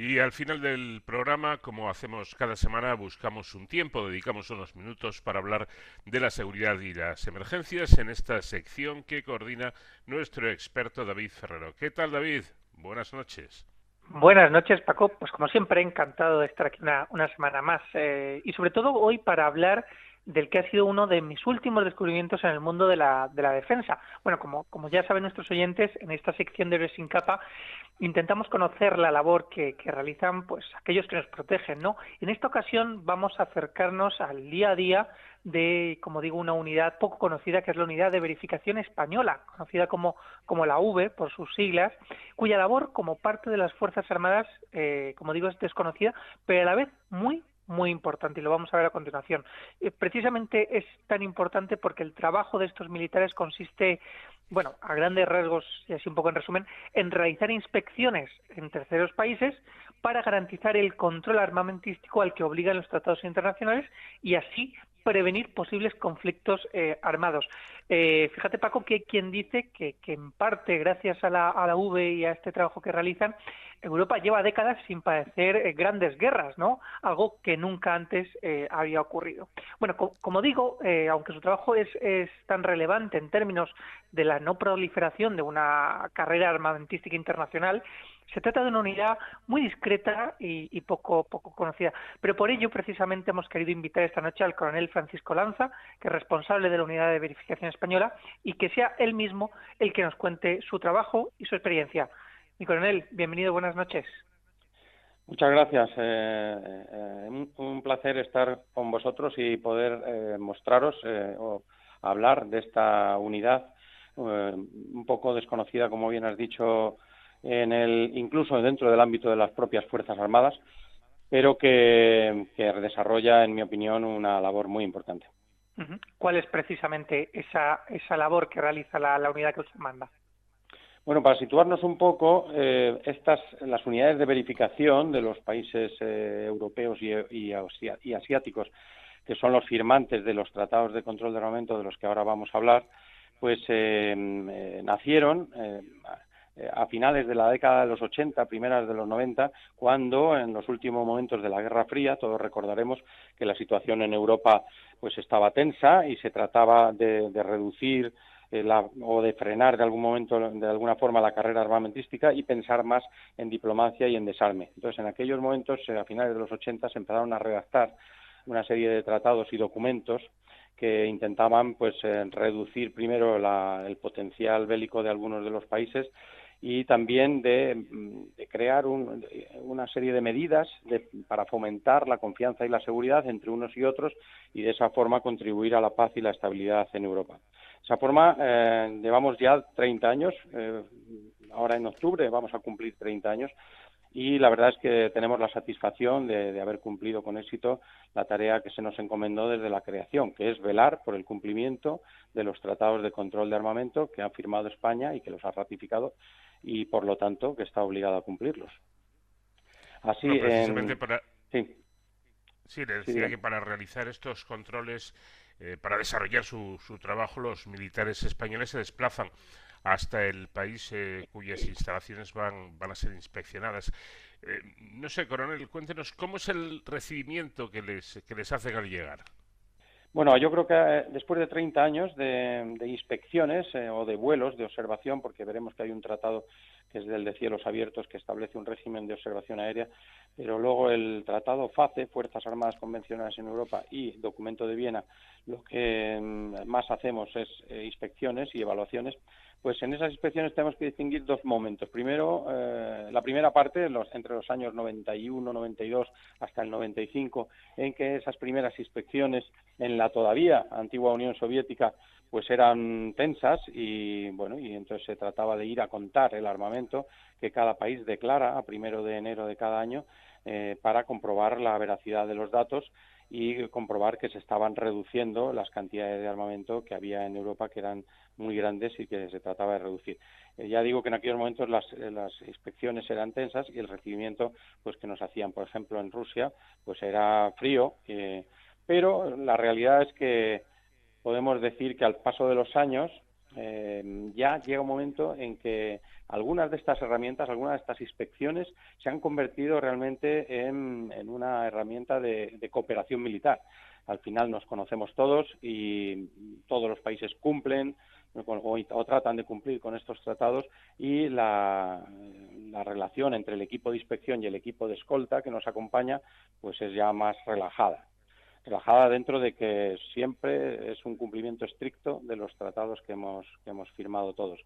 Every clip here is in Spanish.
Y al final del programa, como hacemos cada semana, buscamos un tiempo, dedicamos unos minutos para hablar de la seguridad y las emergencias en esta sección que coordina nuestro experto David Ferrero. ¿Qué tal, David? Buenas noches. Buenas noches, Paco. Pues como siempre, encantado de estar aquí una, semana más. Eh, y sobre todo hoy para hablar del que ha sido uno de mis últimos descubrimientos en el mundo de la, de la defensa. Bueno, como, como ya saben nuestros oyentes, en esta sección de Héroes sin capa intentamos conocer la labor que, que, realizan pues aquellos que nos protegen, ¿no? En esta ocasión vamos a acercarnos al día a día de, como digo, una unidad poco conocida, que es la Unidad de Verificación Española, conocida como, como la V por sus siglas, cuya labor como parte de las Fuerzas Armadas, eh, como digo, es desconocida, pero a la vez muy, muy importante y lo vamos a ver a continuación. Eh, precisamente es tan importante porque el trabajo de estos militares consiste, bueno, a grandes rasgos y así un poco en resumen, en realizar inspecciones en terceros países para garantizar el control armamentístico al que obligan los tratados internacionales y así prevenir posibles conflictos eh, armados. Eh, fíjate, Paco, que quien dice que, que en parte, gracias a la, a la V y a este trabajo que realizan, Europa lleva décadas sin padecer eh, grandes guerras, ¿no? Algo que nunca antes eh, había ocurrido. Bueno, como digo, eh, aunque su trabajo es, es, tan relevante en términos de la no proliferación de una carrera armamentística internacional, se trata de una unidad muy discreta y, poco, conocida. Pero por ello, precisamente, hemos querido invitar esta noche al coronel Francisco Lanza, que es responsable de la unidad de verificación española, y que sea él mismo el que nos cuente su trabajo y su experiencia. Mi coronel, bienvenido, buenas noches. Muchas gracias. Eh, eh, un placer estar con vosotros y poder eh, mostraros o hablar de esta unidad un poco desconocida, como bien has dicho, en el, incluso dentro del ámbito de las propias Fuerzas Armadas, pero que, desarrolla, en mi opinión, una labor muy importante. ¿Cuál es precisamente esa, esa labor que realiza la, la unidad que usted manda? Bueno, para situarnos un poco, eh, estas, las unidades de verificación de los países eh, europeos y, asiáticos, que son los firmantes de los tratados de control de armamento de los que ahora vamos a hablar, pues eh, nacieron a finales de la década de los 80, primeras de los 90, cuando en los últimos momentos de la Guerra Fría, todos recordaremos que la situación en Europa pues estaba tensa y se trataba de reducir eh, o de frenar de algún momento, de alguna forma, la carrera armamentística y pensar más en diplomacia y en desarme. Entonces, en aquellos momentos, eh, a finales de los 80, se empezaron a redactar una serie de tratados y documentos que intentaban pues eh, reducir primero el potencial bélico de algunos de los países y también de, crear una serie de medidas para fomentar la confianza y la seguridad entre unos y otros y de esa forma contribuir a la paz y la estabilidad en Europa. De esa forma, eh, llevamos ya 30 años, eh, ahora en octubre vamos a cumplir 30 años y la verdad es que tenemos la satisfacción de, haber cumplido con éxito la tarea que se nos encomendó desde la creación, que es velar por el cumplimiento de los tratados de control de armamento que ha firmado España y que los ha ratificado y, por lo tanto, que está obligado a cumplirlos. Así, precisamente para... Sí. Sí, le decía que para realizar estos controles, eh, para desarrollar su, su trabajo, los militares españoles se desplazan hasta el país eh, cuyas instalaciones van, van a ser inspeccionadas. Eh, no sé, coronel, cuéntenos cómo es el recibimiento que les, que les hacen al llegar. Bueno, yo creo que eh, después de 30 años de, inspecciones o de vuelos de observación, porque veremos que hay un tratado que es del de cielos abiertos, que establece un régimen de observación aérea, pero luego el tratado FACE, Fuerzas Armadas Convencionales en Europa, y documento de Viena, lo que mm, más hacemos es inspecciones y evaluaciones pues en esas inspecciones tenemos que distinguir dos momentos. Primero, eh, la primera parte, entre los años 91, 92 hasta el 95, en que esas primeras inspecciones en la todavía antigua Unión Soviética pues eran tensas y bueno y entonces se trataba de ir a contar el armamento que cada país declara a primero de enero de cada año eh, para comprobar la veracidad de los datos y comprobar que se estaban reduciendo las cantidades de armamento que había en Europa, que eran muy grandes y que se trataba de reducir. Eh, ya digo que en aquellos momentos las, eh, las, inspecciones eran tensas y el recibimiento pues que nos hacían, por ejemplo, en Rusia, pues era frío, pero la realidad es que podemos decir que al paso de los años eh, ya llega un momento en que algunas de estas herramientas, algunas de estas inspecciones se han convertido realmente en, una herramienta de, cooperación militar. Al final nos conocemos todos y todos los países cumplen o, tratan de cumplir con estos tratados y la, la, relación entre el equipo de inspección y el equipo de escolta que nos acompaña pues es ya más relajada relajada dentro de que siempre es un cumplimiento estricto de los tratados que hemos, que hemos firmado todos.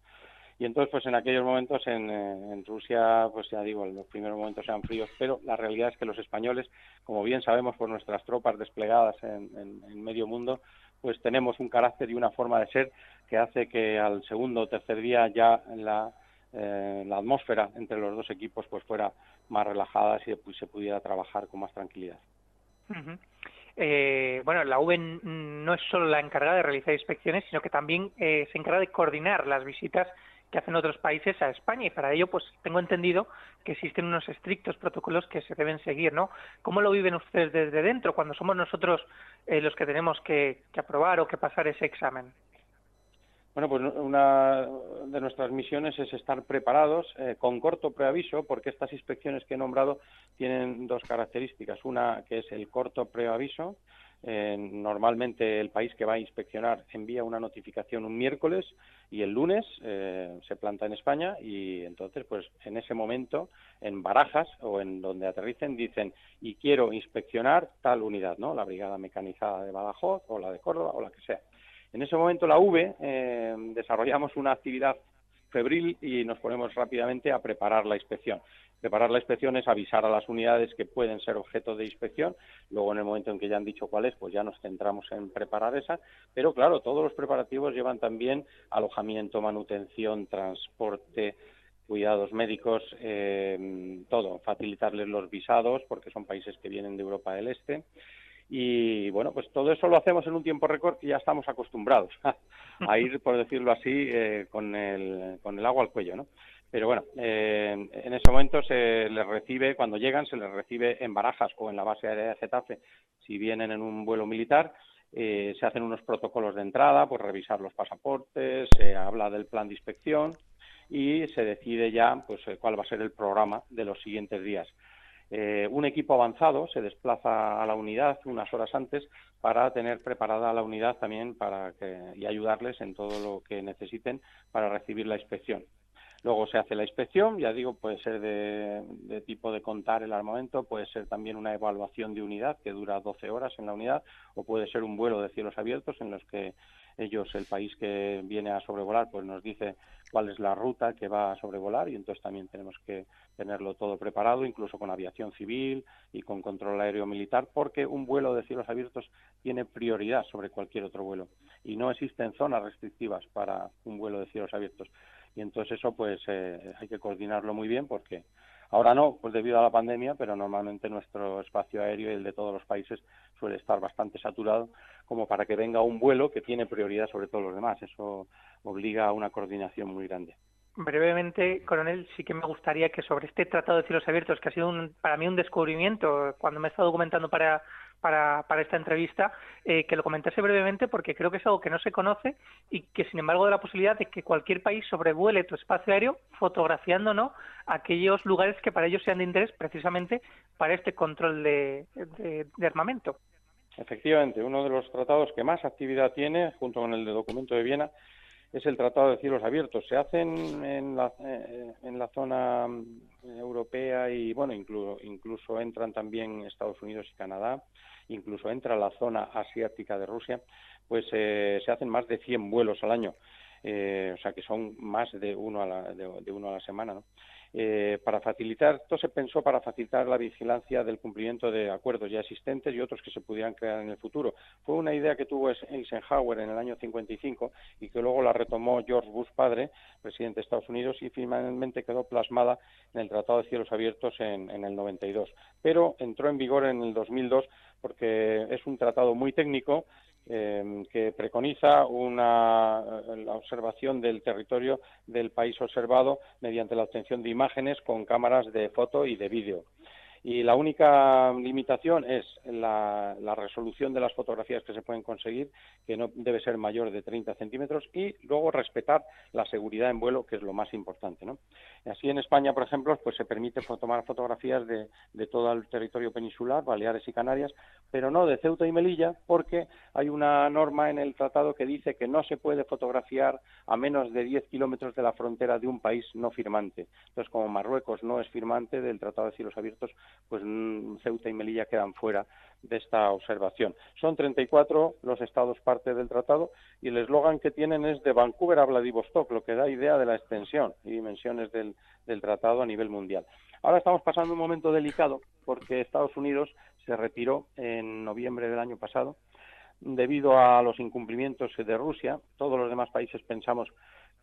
Y entonces, pues en aquellos momentos en, eh, en, Rusia, pues ya digo, los primeros momentos eran fríos, pero la realidad es que los españoles, como bien sabemos por nuestras tropas desplegadas en, en, medio mundo, pues tenemos un carácter y una forma de ser que hace que al segundo o tercer día ya la, eh, la atmósfera entre los dos equipos pues fuera más relajada y se pudiera trabajar con más tranquilidad. Eh, bueno, la UV no es solo la encargada de realizar inspecciones, sino que también eh, se encarga de coordinar las visitas que hacen otros países a España y para ello, pues tengo entendido que existen unos estrictos protocolos que se deben seguir, ¿no? ¿Cómo lo viven ustedes desde dentro cuando somos nosotros eh, los que tenemos que, aprobar o que pasar ese examen? Bueno, pues una de nuestras misiones es estar preparados eh, con corto preaviso, porque estas inspecciones que he nombrado tienen dos características. Una que es el corto preaviso. Eh, normalmente el país que va a inspeccionar envía una notificación un miércoles y el lunes eh, se planta en España y entonces pues en ese momento en Barajas o en donde aterricen dicen y quiero inspeccionar tal unidad, ¿no? La brigada mecanizada de Badajoz o la de Córdoba o la que sea. En ese momento la V eh, desarrollamos una actividad febril y nos ponemos rápidamente a preparar la inspección. Preparar la inspección es avisar a las unidades que pueden ser objeto de inspección. Luego, en el momento en que ya han dicho cuál es, pues ya nos centramos en preparar esa. Pero claro, todos los preparativos llevan también alojamiento, manutención, transporte, cuidados médicos, eh, todo, facilitarles los visados, porque son países que vienen de Europa del Este. Y bueno, pues todo eso lo hacemos en un tiempo récord y ya estamos acostumbrados a, ir, por decirlo así, eh, con, el, con el agua al cuello, ¿no? Pero bueno, eh, en ese momento se les recibe, cuando llegan, se les recibe en Barajas o en la base aérea de Getafe, si vienen en un vuelo militar, eh, se hacen unos protocolos de entrada, pues revisar los pasaportes, se habla del plan de inspección y se decide ya pues cuál va a ser el programa de los siguientes días. Eh, un equipo avanzado se desplaza a la unidad unas horas antes para tener preparada la unidad también para que, y ayudarles en todo lo que necesiten para recibir la inspección. Luego se hace la inspección, ya digo, puede ser de, tipo de contar el armamento, puede ser también una evaluación de unidad que dura 12 horas en la unidad, o puede ser un vuelo de cielos abiertos en los que ellos, el país que viene a sobrevolar, pues nos dice cuál es la ruta que va a sobrevolar y entonces también tenemos que tenerlo todo preparado, incluso con aviación civil y con control aéreo militar, porque un vuelo de cielos abiertos tiene prioridad sobre cualquier otro vuelo y no existen zonas restrictivas para un vuelo de cielos abiertos. Y entonces eso pues eh, hay que coordinarlo muy bien porque Ahora no, pues debido a la pandemia, pero normalmente nuestro espacio aéreo y el de todos los países suele estar bastante saturado como para que venga un vuelo que tiene prioridad sobre todos los demás. Eso obliga a una coordinación muy grande. Brevemente, coronel, sí que me gustaría que sobre este Tratado de Cielos Abiertos, que ha sido para mí un descubrimiento cuando me he estado documentando para para, para esta entrevista, eh, que lo comentase brevemente porque creo que es algo que no se conoce y que, sin embargo, da la posibilidad de que cualquier país sobrevuele tu espacio aéreo fotografiando ¿no? aquellos lugares que para ellos sean de interés precisamente para este control de, de, armamento. Efectivamente, uno de los tratados que más actividad tiene, junto con el de documento de Viena, es el Tratado de Cielos Abiertos. Se hacen en la, eh, en la zona mm, europea y, bueno, incluso, incluso entran también Estados Unidos y Canadá incluso entra la zona asiática de Rusia, pues eh, se hacen más de 100 vuelos al año. Eh, o sea que son más de uno a la, de, uno a la semana. ¿no? Eh, para facilitar, esto se pensó para facilitar la vigilancia del cumplimiento de acuerdos ya existentes y otros que se pudieran crear en el futuro. Fue una idea que tuvo Eisenhower en el año 55 y que luego la retomó George Bush padre, presidente de Estados Unidos, y finalmente quedó plasmada en el Tratado de Cielos Abiertos en, en el 92. Pero entró en vigor en el 2002 porque es un tratado muy técnico eh, que preconiza una, la observación del territorio del país observado mediante la obtención de imágenes con cámaras de foto y de vídeo. Y la única limitación es la, resolución de las fotografías que se pueden conseguir, que no debe ser mayor de 30 centímetros, y luego respetar la seguridad en vuelo, que es lo más importante. ¿no? Así en España, por ejemplo, pues se permite tomar fotografías de, todo el territorio peninsular, Baleares y Canarias, pero no de Ceuta y Melilla, porque hay una norma en el tratado que dice que no se puede fotografiar a menos de 10 kilómetros de la frontera de un país no firmante. Entonces, como Marruecos no es firmante del Tratado de Cielos Abiertos, pues mm, Ceuta y Melilla quedan fuera de esta observación. Son 34 los estados parte del tratado y el eslogan que tienen es de Vancouver a Vladivostok, lo que da idea de la extensión y dimensiones del, del tratado a nivel mundial. Ahora estamos pasando un momento delicado porque Estados Unidos se retiró en noviembre del año pasado debido a los incumplimientos de Rusia. Todos los demás países pensamos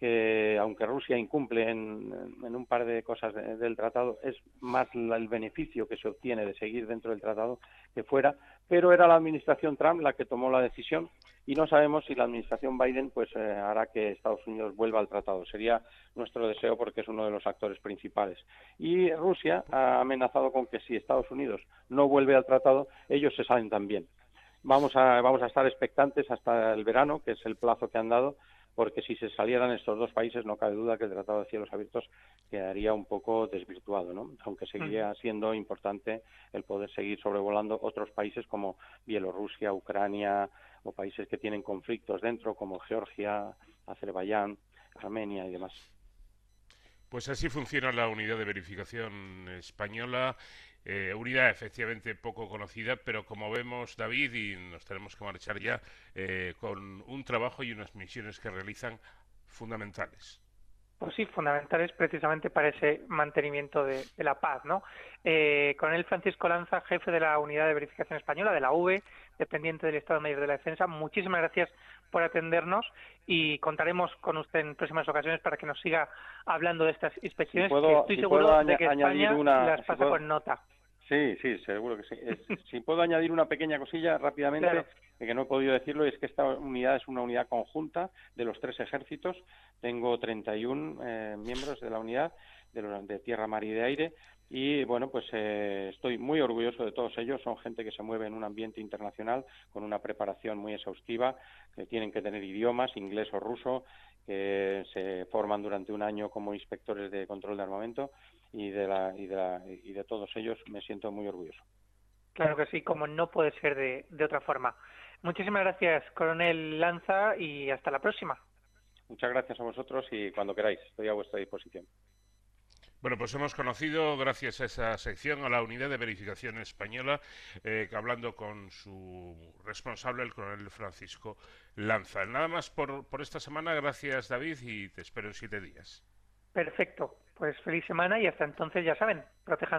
que aunque Rusia incumple en, un par de cosas del tratado, es más el beneficio que se obtiene de seguir dentro del tratado que fuera, pero era la administración Trump la que tomó la decisión y no sabemos si la administración Biden pues eh, hará que Estados Unidos vuelva al tratado. Sería nuestro deseo porque es uno de los actores principales. Y Rusia ha amenazado con que si Estados Unidos no vuelve al tratado, ellos se salen también. Vamos a, vamos a estar expectantes hasta el verano, que es el plazo que han dado, porque si se salieran estos dos países no cabe duda que el Tratado de Cielos Abiertos quedaría un poco desvirtuado, ¿no? aunque seguiría siendo importante el poder seguir sobrevolando otros países como Bielorrusia, Ucrania o países que tienen conflictos dentro como Georgia, Azerbaiyán, Armenia y demás. Pues así funciona la unidad de verificación española eh, unidad efectivamente poco conocida, pero como vemos, David, y nos tenemos que marchar ya, eh, con un trabajo y unas misiones que realizan fundamentales. Pues sí, fundamentales precisamente para ese mantenimiento de, la paz, ¿no? Eh, con él Francisco Lanza, jefe de la Unidad de Verificación Española, de la V, dependiente del Estado Mayor de la Defensa. Muchísimas gracias por atendernos y contaremos con usted en próximas ocasiones para que nos siga hablando de estas inspecciones. estoy seguro de que España las pasa con nota. Sí, sí, seguro que sí. si puedo añadir una pequeña cosilla rápidamente, que no he podido decirlo, es que esta unidad es una unidad conjunta de los tres ejércitos. Tengo 31 eh, miembros de la unidad de, de, tierra, mar y de aire. Y bueno, pues eh, estoy muy orgulloso de todos ellos. Son gente que se mueve en un ambiente internacional con una preparación muy exhaustiva, que tienen que tener idiomas, inglés o ruso, que se forman durante un año como inspectores de control de armamento y de, la, y de, y de todos ellos me siento muy orgulloso. Claro que sí, como no puede ser de, de otra forma. Muchísimas gracias, coronel Lanza, y hasta la próxima. Muchas gracias a vosotros y cuando queráis, estoy a vuestra disposición. Bueno, pues hemos conocido, gracias a esa sección, a la unidad de verificación española, eh, hablando con su responsable, el coronel Francisco Lanza. Nada más por, por esta semana, gracias David y te espero en siete días. Perfecto, pues feliz semana y hasta entonces ya saben, protéjanse.